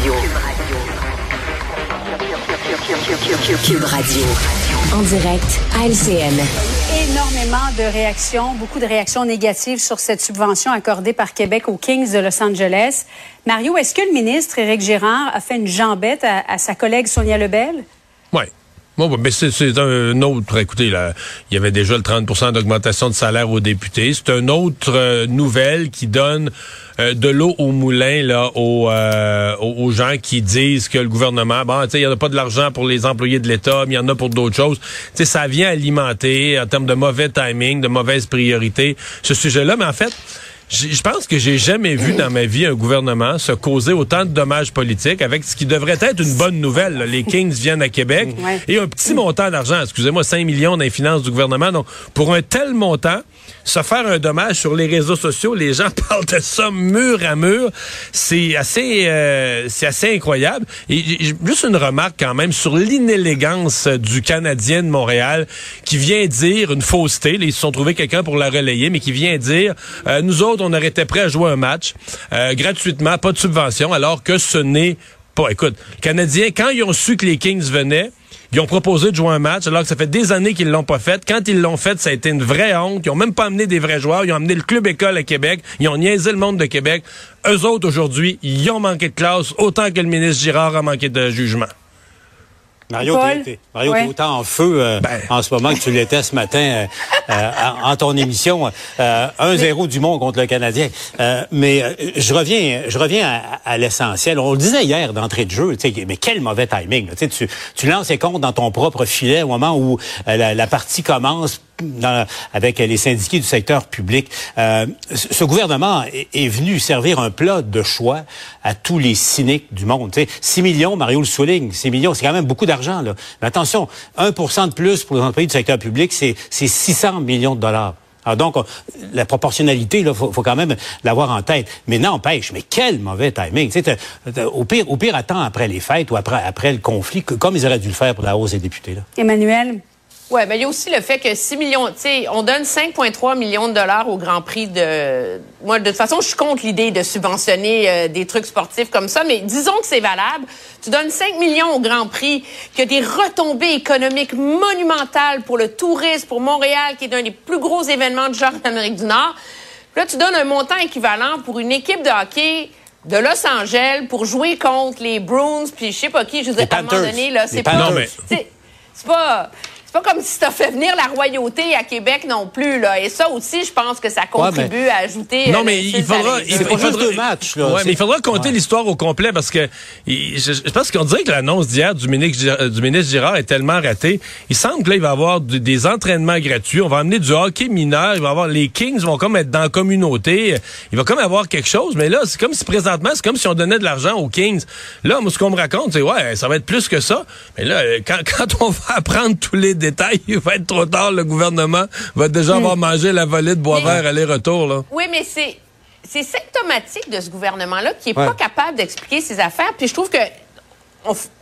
Radio. Cube Radio. En direct à LCN. Énormément de réactions, beaucoup de réactions négatives sur cette subvention accordée par Québec aux Kings de Los Angeles. Mario, est-ce que le ministre Éric Girard a fait une jambette à, à sa collègue Sonia Lebel? Oui. Bon, mais c'est un autre. Écoutez, là, il y avait déjà le 30 d'augmentation de salaire aux députés. C'est une autre euh, nouvelle qui donne euh, de l'eau au moulin là aux, euh, aux gens qui disent que le gouvernement, bon, tu sais, il y en a pas de l'argent pour les employés de l'État, mais il y en a pour d'autres choses. Ça vient alimenter en termes de mauvais timing, de mauvaise priorité ce sujet-là. Mais en fait. Je pense que j'ai jamais vu dans ma vie un gouvernement se causer autant de dommages politiques avec ce qui devrait être une bonne nouvelle. Les Kings viennent à Québec et un petit montant d'argent, excusez-moi, 5 millions dans les finances du gouvernement. Donc, pour un tel montant, se faire un dommage sur les réseaux sociaux, les gens parlent de ça mur à mur, c'est assez, euh, c'est assez incroyable. Et juste une remarque quand même sur l'inélégance du Canadien de Montréal qui vient dire une fausseté. ils se sont trouvés quelqu'un pour la relayer, mais qui vient dire euh, nous autres on aurait été prêts à jouer un match euh, gratuitement, pas de subvention, alors que ce n'est pas. Écoute, les Canadiens, quand ils ont su que les Kings venaient, ils ont proposé de jouer un match alors que ça fait des années qu'ils l'ont pas fait. Quand ils l'ont fait, ça a été une vraie honte. Ils ont même pas amené des vrais joueurs. Ils ont amené le club école à Québec. Ils ont niaisé le monde de Québec. Eux autres, aujourd'hui, ils ont manqué de classe autant que le ministre Girard a manqué de jugement. Mario, t'es, Mario, autant en feu euh, ben. en ce moment que tu l'étais ce matin euh, euh, en, ton émission. 1-0 du monde contre le Canadien. mais je reviens, je reviens à, l'essentiel. On le disait hier d'entrée de jeu, mais quel mauvais timing. Tu, tu lances les comptes dans ton propre filet au moment où la, la partie commence avec les syndiqués du secteur public. Euh, ce gouvernement est, venu servir un plat de choix à tous les cyniques du monde. sais, 6 millions, Mario le souligne, 6 millions, c'est quand même beaucoup d'argent. Là. Mais attention, 1% de plus pour les entreprises du secteur public, c'est 600 millions de dollars. Alors donc, la proportionnalité, il faut, faut, quand même l'avoir en tête. Mais n'empêche, mais quel mauvais timing. Au pire, au pire, attends après les fêtes ou après, après le conflit, comme ils auraient dû le faire pour la hausse des députés. Là. Emmanuel, oui, mais il y a aussi le fait que 6 millions, tu sais, on donne 5,3 millions de dollars au Grand Prix de. Moi, de toute façon, je suis contre l'idée de subventionner euh, des trucs sportifs comme ça, mais disons que c'est valable. Tu donnes 5 millions au Grand Prix, qui a des retombées économiques monumentales pour le tourisme, pour Montréal, qui est un des plus gros événements de genre d'Amérique du Nord. Puis là, tu donnes un montant équivalent pour une équipe de hockey de Los Angeles pour jouer contre les Bruins, puis je sais pas qui, je vous ai à un moment donné, là, c'est pas. C'est pas. C'est pas comme si as fait venir la royauté à Québec non plus là. Et ça aussi, je pense que ça contribue à ajouter. Non, euh, mais il faudra, il, faudra deux matchs là. Ouais, mais il faudra compter l'histoire au complet parce que je, pense qu'on dirait que l'annonce d'hier du ministre du ministre Girard est tellement ratée. Il semble que là il va y avoir des entraînements gratuits. On va amener du hockey mineur. Il va avoir les Kings vont comme être dans la communauté. Il va comme avoir quelque chose. Mais là, c'est comme si présentement, c'est comme si on donnait de l'argent aux Kings. Là, moi, ce qu'on me raconte, c'est ouais, ça va être plus que ça. Mais là, quand, quand on va apprendre tous les détails, il va être trop tard. Le gouvernement va déjà avoir hmm. mangé la volée de bois vert aller-retour. Là. Oui, mais c'est c'est symptomatique de ce gouvernement-là qui est pas capable d'expliquer ses affaires. Puis je trouve que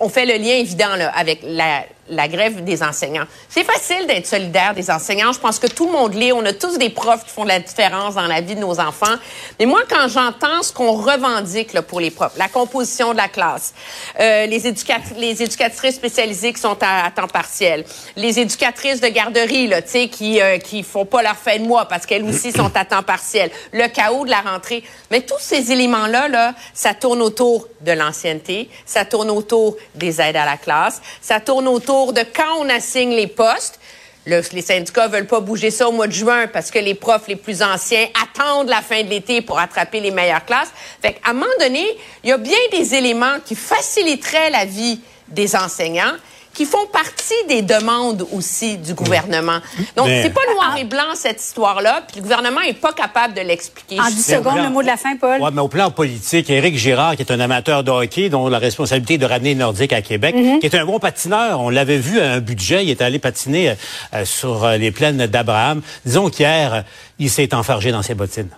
on, fait le lien évident là, avec la, la grève des enseignants. C'est facile d'être solidaire des enseignants. Je pense que tout le monde l'est. On a tous des profs qui font la différence dans la vie de nos enfants. Mais moi, quand j'entends ce qu'on revendique pour les profs, la composition de la classe, euh, les, les éducatrices spécialisées qui sont à, temps partiel, les éducatrices de garderie là, qui euh, font pas leur fin de mois parce qu'elles aussi sont à temps partiel, le chaos de la rentrée. Mais tous ces éléments-là, là, ça tourne autour de l'ancienneté, ça tourne autour des aides à la classe, ça tourne autour de quand on assigne les postes. les syndicats veulent pas bouger ça au mois de juin parce que les profs les plus anciens attendent la fin de l'été pour attraper les meilleures classes. Fait un moment donné, il y a bien des éléments qui faciliteraient la vie des enseignants qui font partie des demandes aussi du gouvernement. Donc, c'est pas noir et blanc, cette histoire-là, puis le gouvernement est pas capable de l'expliquer. En 10 secondes, le mot de la fin, Paul. Oui, mais au plan politique, Éric Girard, qui est un amateur de hockey, dont la responsabilité est de ramener le Nordique à Québec, mhm. qui est un bon patineur, on l'avait vu à un budget, il est allé patiner euh, sur euh, les plaines d'Abraham. Disons qu'hier, il s'est enfargé dans ses bottines.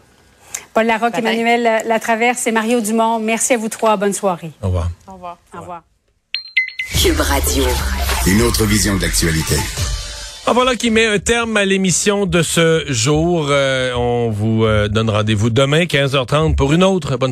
Paul Larocque, Emmanuel Latraverse et Mario Dumont, merci à vous trois. Bonne soirée. Au revoir. Au revoir. Au revoir. Cube Radio. Une autre vision de l'actualité. Ah, voilà qui met un terme à l'émission de ce jour. Euh, on vous euh, donne rendez-vous demain, 15h30, pour une autre bonne